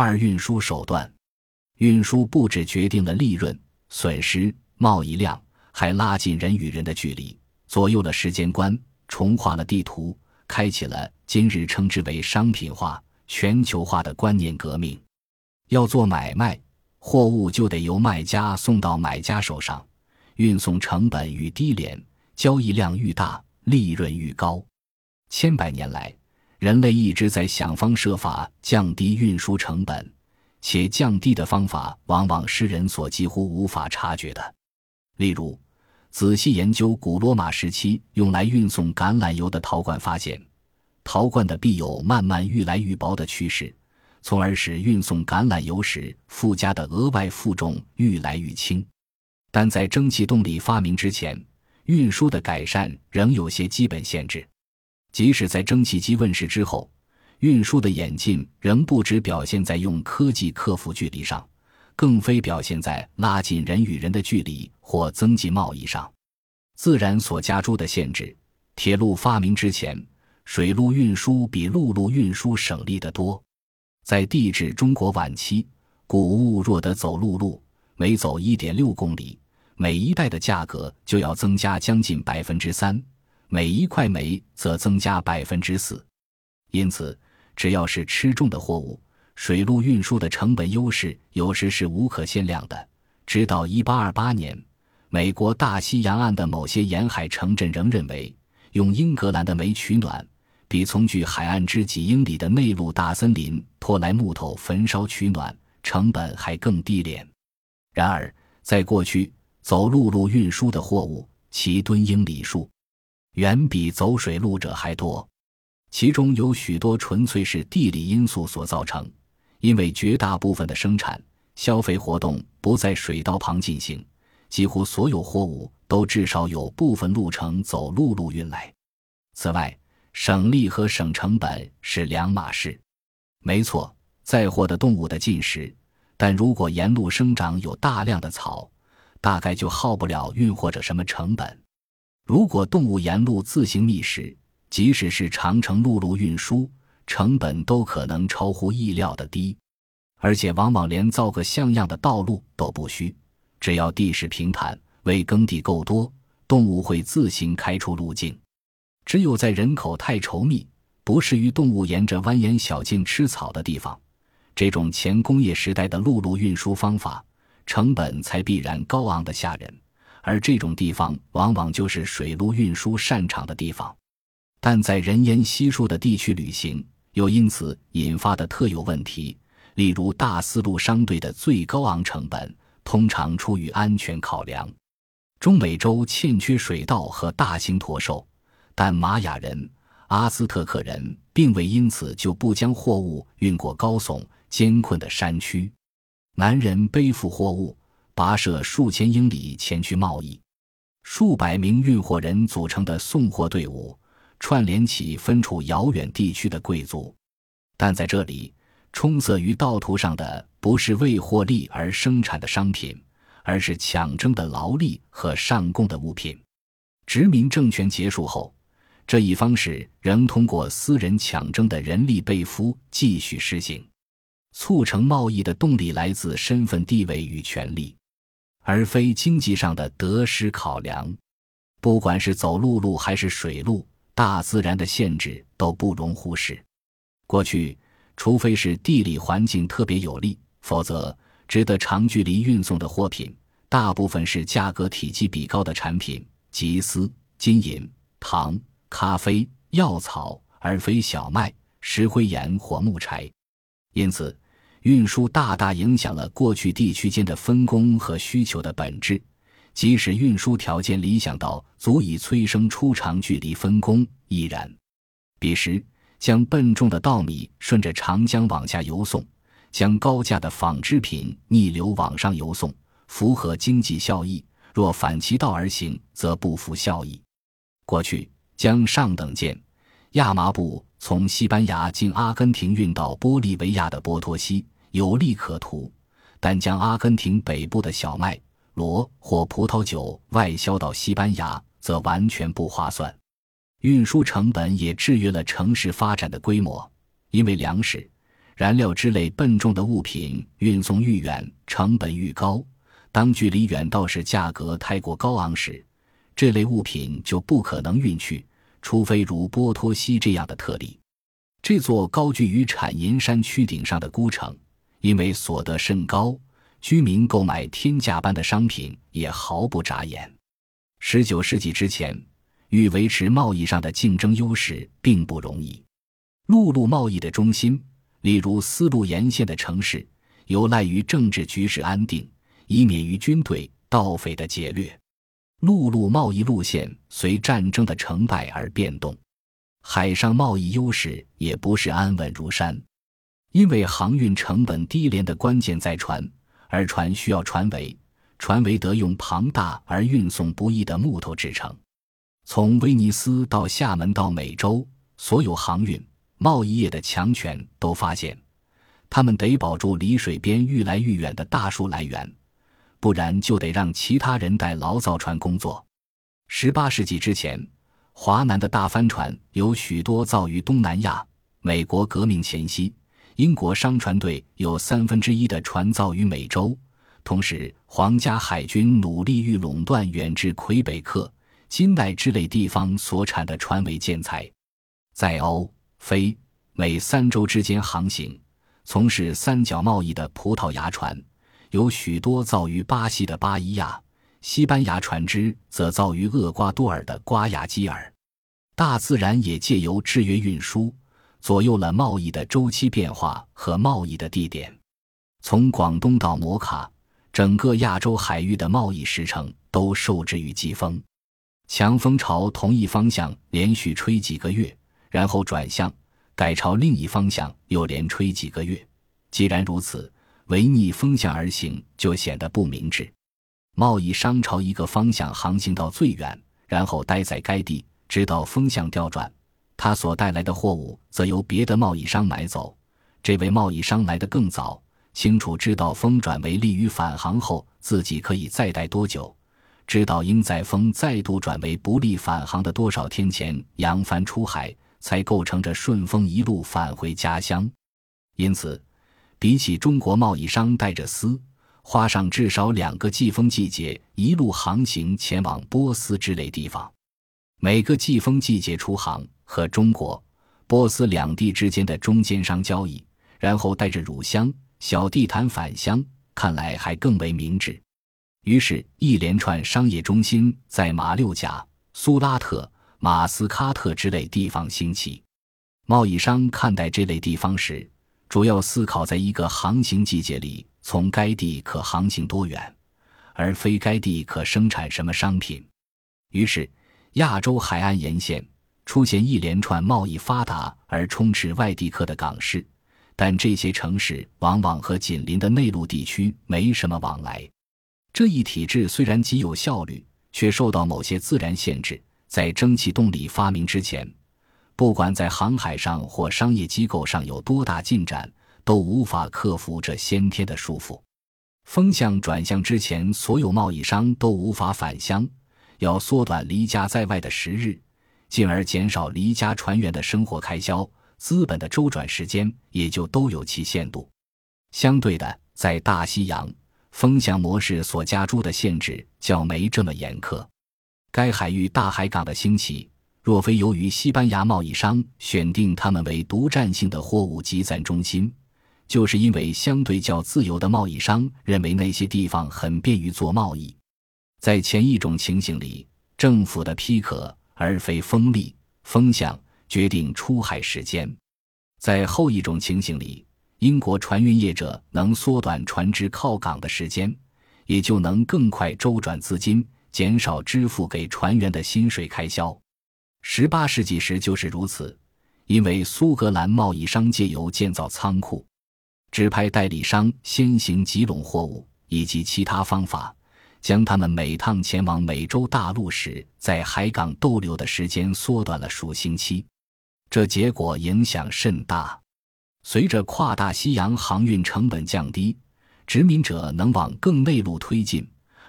二、运输手段，运输不只决定了利润、损失、贸易量，还拉近人与人的距离，左右了时间观，重画了地图，开启了今日称之为商品化、全球化的观念革命。要做买卖，货物就得由卖家送到买家手上，运送成本愈低廉，交易量愈大，利润愈高。千百年来。人类一直在想方设法降低运输成本，且降低的方法往往是人所几乎无法察觉的。例如，仔细研究古罗马时期用来运送橄榄油的陶罐，发现陶罐的壁有慢慢愈来愈薄的趋势，从而使运送橄榄油时附加的额外负重愈来愈轻。但在蒸汽动力发明之前，运输的改善仍有些基本限制。即使在蒸汽机问世之后，运输的演进仍不只表现在用科技克服距离上，更非表现在拉近人与人的距离或增进贸易上。自然所加诸的限制，铁路发明之前，水路运输比陆路运输省力得多。在地质中国晚期，谷物若得走陆路，每走一点六公里，每一袋的价格就要增加将近百分之三。每一块煤则增加百分之四，因此，只要是吃重的货物，水路运输的成本优势有时是无可限量的。直到一八二八年，美国大西洋岸的某些沿海城镇仍认为，用英格兰的煤取暖，比从距海岸之几英里的内陆大森林拖来木头焚烧取暖成本还更低廉。然而，在过去，走陆路运输的货物，其吨英里数。远比走水路者还多，其中有许多纯粹是地理因素所造成，因为绝大部分的生产、消费活动不在水道旁进行，几乎所有货物都至少有部分路程走陆路运来。此外，省力和省成本是两码事。没错，载货的动物的进食，但如果沿路生长有大量的草，大概就耗不了运或者什么成本。如果动物沿路自行觅食，即使是长程陆路运输，成本都可能超乎意料的低，而且往往连造个像样的道路都不需，只要地势平坦，为耕地够多，动物会自行开出路径。只有在人口太稠密、不适于动物沿着蜿蜒小径吃草的地方，这种前工业时代的陆路运输方法，成本才必然高昂的吓人。而这种地方往往就是水路运输擅长的地方，但在人烟稀疏的地区旅行，又因此引发的特有问题，例如大丝路商队的最高昂成本，通常出于安全考量。中美洲欠缺水稻和大型驼兽，但玛雅人、阿兹特克人并未因此就不将货物运过高耸艰困的山区。男人背负货物。跋涉数千英里前去贸易，数百名运货人组成的送货队伍，串联起分处遥远地区的贵族。但在这里，充塞于道途上的不是为获利而生产的商品，而是抢征的劳力和上供的物品。殖民政权结束后，这一方式仍通过私人抢征的人力被俘继续实行。促成贸易的动力来自身份地位与权力。而非经济上的得失考量，不管是走陆路还是水路，大自然的限制都不容忽视。过去，除非是地理环境特别有利，否则值得长距离运送的货品，大部分是价格体积比高的产品，即丝、金银、糖、咖啡、药草，而非小麦、石灰岩或木柴。因此。运输大大影响了过去地区间的分工和需求的本质，即使运输条件理想到足以催生出长距离分工亦然。彼时，将笨重的稻米顺着长江往下游送，将高价的纺织品逆流往上游送，符合经济效益；若反其道而行，则不符效益。过去，将上等件亚麻布。从西班牙经阿根廷运到玻利维亚的波托西有利可图，但将阿根廷北部的小麦、骡或葡萄酒外销到西班牙则完全不划算。运输成本也制约了城市发展的规模，因为粮食、燃料之类笨重的物品运送愈远，成本愈高。当距离远到时价格太过高昂时，这类物品就不可能运去，除非如波托西这样的特例。这座高居于产银山区顶上的孤城，因为所得甚高，居民购买天价般的商品也毫不眨眼。十九世纪之前，欲维持贸易上的竞争优势并不容易。陆路贸易的中心，例如丝路沿线的城市，有赖于政治局势安定，以免于军队、盗匪的劫掠。陆路贸易路线随战争的成败而变动，海上贸易优势也不是安稳如山，因为航运成本低廉的关键在船，而船需要船桅，船桅得用庞大而运送不易的木头制成。从威尼斯到厦门到美洲，所有航运贸易业的强权都发现，他们得保住离水边愈来愈远的大树来源。不然就得让其他人代劳造船工作。十八世纪之前，华南的大帆船有许多造于东南亚。美国革命前夕，英国商船队有三分之一的船造于美洲。同时，皇家海军努力欲垄断远至魁北克、金奈之类地方所产的船尾建材，在欧、非、美三洲之间航行，从事三角贸易的葡萄牙船。有许多造于巴西的巴伊亚，西班牙船只则造于厄瓜多尔的瓜亚基尔。大自然也借由制约运输，左右了贸易的周期变化和贸易的地点。从广东到摩卡，整个亚洲海域的贸易时程都受制于季风。强风朝同一方向连续吹几个月，然后转向，改朝另一方向又连吹几个月。既然如此，违逆风向而行，就显得不明智。贸易商朝一个方向航行到最远，然后待在该地，直到风向调转，他所带来的货物则由别的贸易商买走。这位贸易商来得更早，清楚知道风转为利于返航后，自己可以再待多久；知道应在风再度转为不利返航的多少天前扬帆出海，才构成着顺风一路返回家乡。因此。比起中国贸易商带着丝，花上至少两个季风季节一路航行前往波斯之类地方，每个季风季节出航和中国、波斯两地之间的中间商交易，然后带着乳香、小地毯返乡，看来还更为明智。于是，一连串商业中心在马六甲、苏拉特、马斯喀特之类地方兴起。贸易商看待这类地方时，主要思考在一个航行季节里，从该地可航行多远，而非该地可生产什么商品。于是，亚洲海岸沿线出现一连串贸易发达而充斥外地客的港市，但这些城市往往和紧邻的内陆地区没什么往来。这一体制虽然极有效率，却受到某些自然限制。在蒸汽动力发明之前。不管在航海上或商业机构上有多大进展，都无法克服这先天的束缚。风向转向之前，所有贸易商都无法返乡，要缩短离家在外的时日，进而减少离家船员的生活开销，资本的周转时间也就都有其限度。相对的，在大西洋，风向模式所加诸的限制较没这么严苛。该海域大海港的兴起。若非由于西班牙贸易商选定他们为独占性的货物集散中心，就是因为相对较自由的贸易商认为那些地方很便于做贸易。在前一种情形里，政府的批可而非风力、风向决定出海时间；在后一种情形里，英国船运业者能缩短船只靠港的时间，也就能更快周转资金，减少支付给船员的薪水开销。十八世纪时就是如此，因为苏格兰贸易商借由建造仓库、指派代理商先行集拢货物以及其他方法，将他们每趟前往美洲大陆时在海港逗留的时间缩短了数星期。这结果影响甚大。随着跨大西洋航运成本降低，殖民者能往更内陆推进，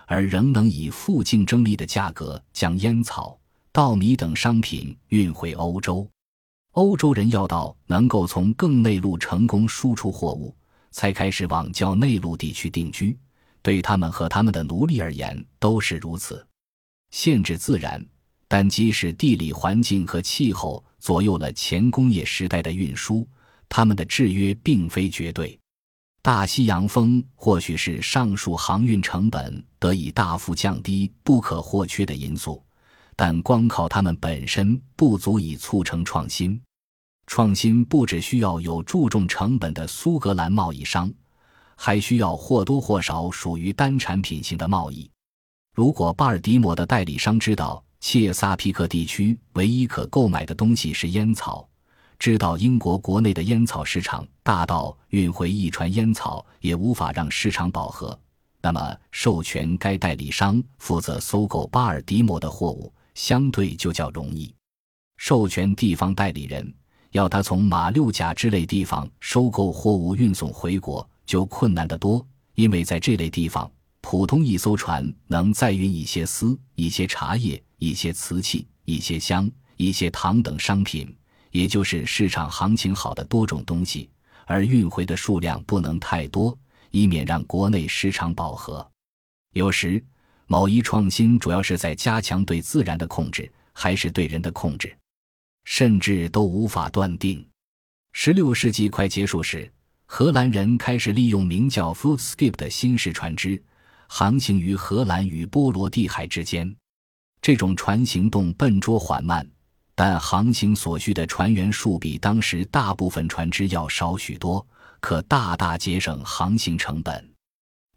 而仍能以负竞争力的价格将烟草。稻米等商品运回欧洲，欧洲人要到能够从更内陆成功输出货物，才开始往较内陆地区定居。对他们和他们的奴隶而言都是如此。限制自然，但即使地理环境和气候左右了前工业时代的运输，他们的制约并非绝对。大西洋风或许是上述航运成本得以大幅降低不可或缺的因素，但光靠它们本身不足以促成创新。创新不只需要有注重成本的苏格兰贸易商，还需要或多或少属于单产品型的贸易。如果巴尔的摩的代理商知道切萨皮克地区唯一可购买的东西是烟草，知道英国国内的烟草市场大到运回一船烟草也无法让市场饱和，那么授权该代理商负责搜购巴尔的摩的货物相对就较容易。授权地方代理人要他从马六甲之类地方收购货物运送回国就困难得多，因为在这类地方，普通一艘船能载运一些丝、一些茶叶、一些瓷器、一些香、一些糖等商品。也就是市场行情好的多种东西，而运回的数量不能太多，以免让国内市场饱和。有时，某一创新主要是在加强对自然的控制，还是对人的控制，甚至都无法断定。十六世纪快结束时，荷兰人开始利用名叫 “Footskip” 的新式船只，航行于荷兰与波罗的海之间。这种船行动笨拙缓慢。但航行所需的船员数比当时大部分船只要少许多，可大大节省航行成本。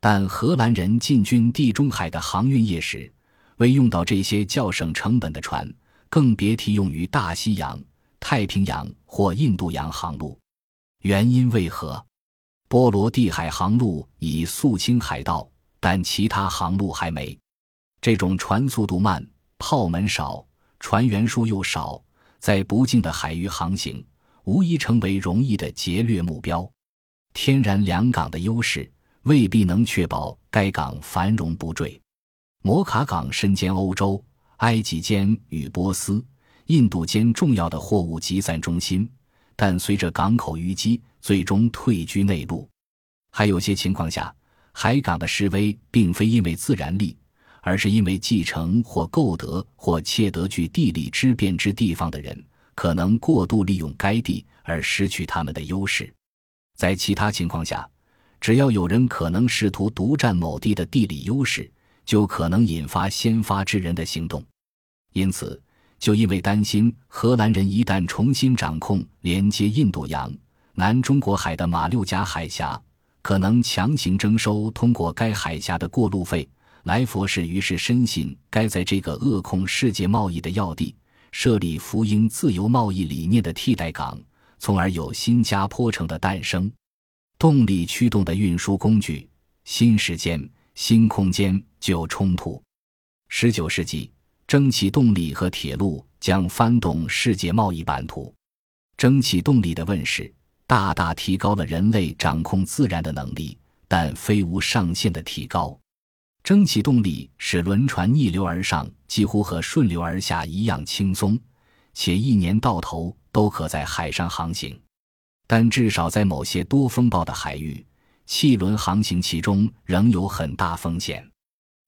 但荷兰人进军地中海的航运业时，未用到这些较省成本的船，更别提用于大西洋、太平洋或印度洋航路。原因为何？波罗的海航路已肃清海盗，但其他航路还没。这种船速度慢，炮门少。船员数又少，在不近的海域航行，无疑成为容易的劫掠目标。天然良港的优势未必能确保该港繁荣不坠。摩卡港身兼欧洲、埃及间与波斯、印度间重要的货物集散中心，但随着港口淤积，最终退居内陆。还有些情况下，海港的示威并非因为自然力。而是因为继承或购得或窃得具地理之便之地方的人，可能过度利用该地而失去他们的优势。在其他情况下，只要有人可能试图独占某地的地理优势，就可能引发先发制人的行动。因此，就因为担心荷兰人一旦重新掌控连接印度洋、南中国海的马六甲海峡，可能强行征收通过该海峡的过路费。莱佛士于是深信，该在这个扼控世界贸易的要地设立福音自由贸易理念的替代港，从而有新加坡城的诞生。动力驱动的运输工具，新时间、新空间就冲突。十九世纪，蒸汽动力和铁路将翻动世界贸易版图。蒸汽动力的问世，大大提高了人类掌控自然的能力，但非无上限的提高。蒸汽动力使轮船逆流而上，几乎和顺流而下一样轻松，且一年到头都可在海上航行。但至少在某些多风暴的海域，汽轮航行其中仍有很大风险。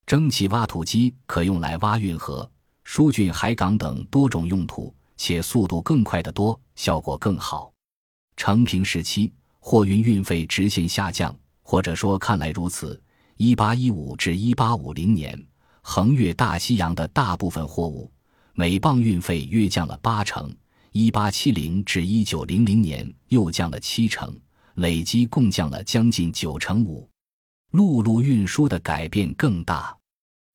蒸汽挖土机可用来挖运河、疏浚海港等多种用途，且速度更快得多，效果更好。成平时期，货运运费直线下降，或者说看来如此。一八一五至一八五零年，横越大西洋的大部分货物，每磅运费约降了八成。一八七零至一九零零年又降了七成，累计共降了将近九成五。陆路运输的改变更大，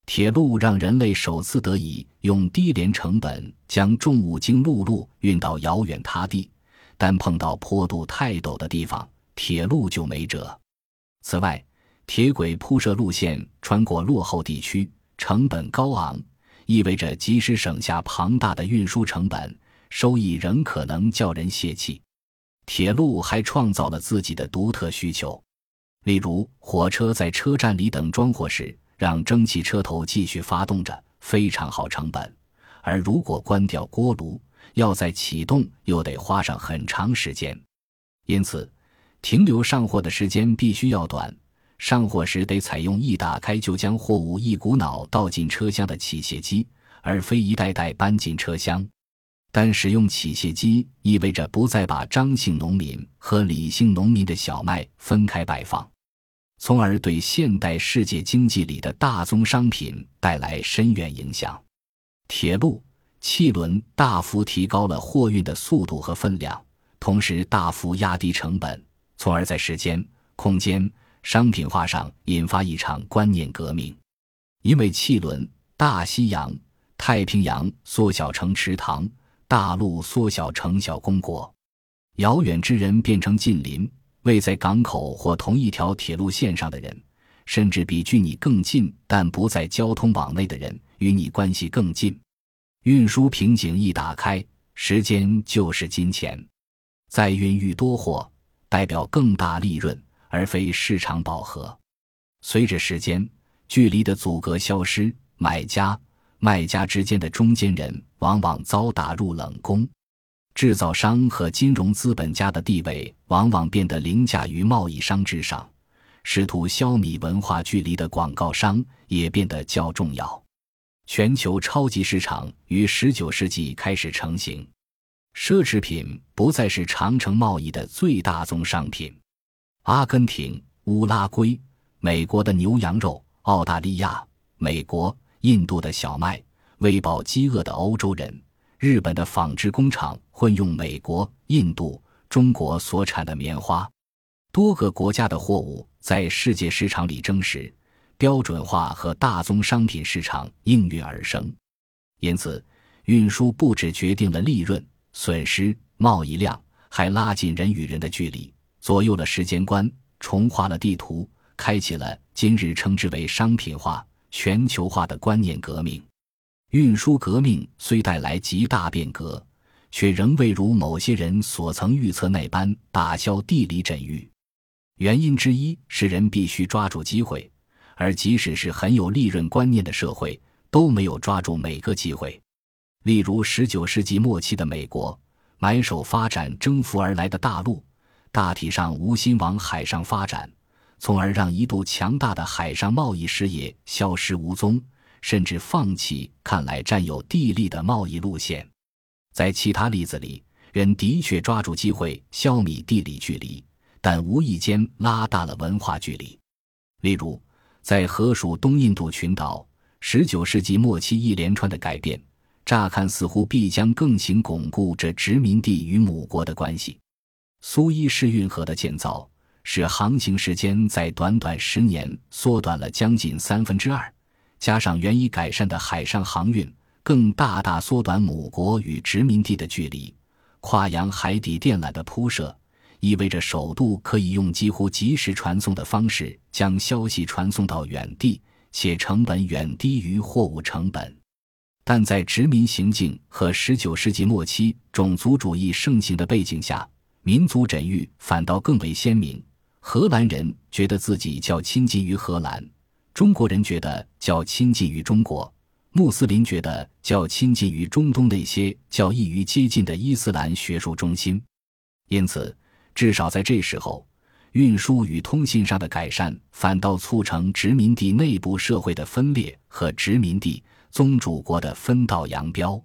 铁路让人类首次得以用低廉成本将重物经陆路运到遥远他地，但碰到坡度太陡的地方，铁路就没辙。此外，铁轨铺设路线穿过落后地区，成本高昂，意味着即使省下庞大的运输成本，收益仍可能叫人泄气。铁路还创造了自己的独特需求，例如火车在车站里等装货时，让蒸汽车头继续发动着，非常好成本；而如果关掉锅炉，要再启动又得花上很长时间，因此停留上货的时间必须要短。上货时得采用一打开就将货物一股脑倒进车厢的起卸机，而非一袋袋搬进车厢。但使用起卸机意味着不再把张姓农民和李姓农民的小麦分开摆放，从而对现代世界经济里的大宗商品带来深远影响。铁路、汽轮大幅提高了货运的速度和分量，同时大幅压低成本，从而在时间、空间。商品化上引发一场观念革命，因为汽轮大西洋、太平洋缩小成池塘，大陆缩小成小公国，遥远之人变成近邻，位在港口或同一条铁路线上的人，甚至比距你更近但不在交通网内的人与你关系更近。运输瓶颈一打开，时间就是金钱，再运愈多货，代表更大利润。而非市场饱和。随着时间、距离的阻隔消失，买家、卖家之间的中间人往往遭打入冷宫。制造商和金融资本家的地位往往变得凌驾于贸易商之上。试图消弭文化距离的广告商也变得较重要。全球超级市场于19世纪开始成型。奢侈品不再是长城贸易的最大宗商品。阿根廷、乌拉圭、美国的牛羊肉、澳大利亚、美国、印度的小麦，喂饱饥饿的欧洲人；日本的纺织工厂混用美国、印度、中国所产的棉花，多个国家的货物在世界市场里争食，标准化和大宗商品市场应运而生。因此，运输不只决定了利润、损失、贸易量，还拉近人与人的距离。左右了时间观，重画了地图，开启了今日称之为商品化、全球化的观念革命。运输革命虽带来极大变革，却仍未如某些人所曾预测那般打消地理震域。原因之一是人必须抓住机会，而即使是很有利润观念的社会，都没有抓住每个机会。例如，十九世纪末期的美国，买手发展征服而来的大陆。大体上无心往海上发展，从而让一度强大的海上贸易事业消失无踪，甚至放弃看来占有地利的贸易路线。在其他例子里，人的确抓住机会消弭地理距离，但无意间拉大了文化距离。例如，在河属东印度群岛，19世纪末期一连串的改变，乍看似乎必将更行巩固这殖民地与母国的关系。苏伊士运河的建造使航行时间在短短十年缩短了将近三分之二，加上原已改善的海上航运，更大大缩短母国与殖民地的距离。跨洋海底电缆的铺设，意味着首度可以用几乎即时传送的方式将消息传送到远地，且成本远低于货物成本。但在殖民行径和十九世纪末期种族主义盛行的背景下，民族枕域反倒更为鲜明。荷兰人觉得自己较亲近于荷兰，中国人觉得较亲近于中国，穆斯林觉得较亲近于中东那些较易于接近的伊斯兰学术中心。因此，至少在这时候，运输与通信上的改善反倒促成殖民地内部社会的分裂和殖民地宗主国的分道扬镳。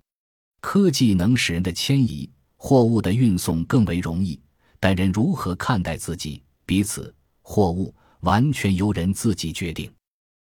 科技能使人的迁移。货物的运送更为容易，但人如何看待自己、彼此、货物，完全由人自己决定。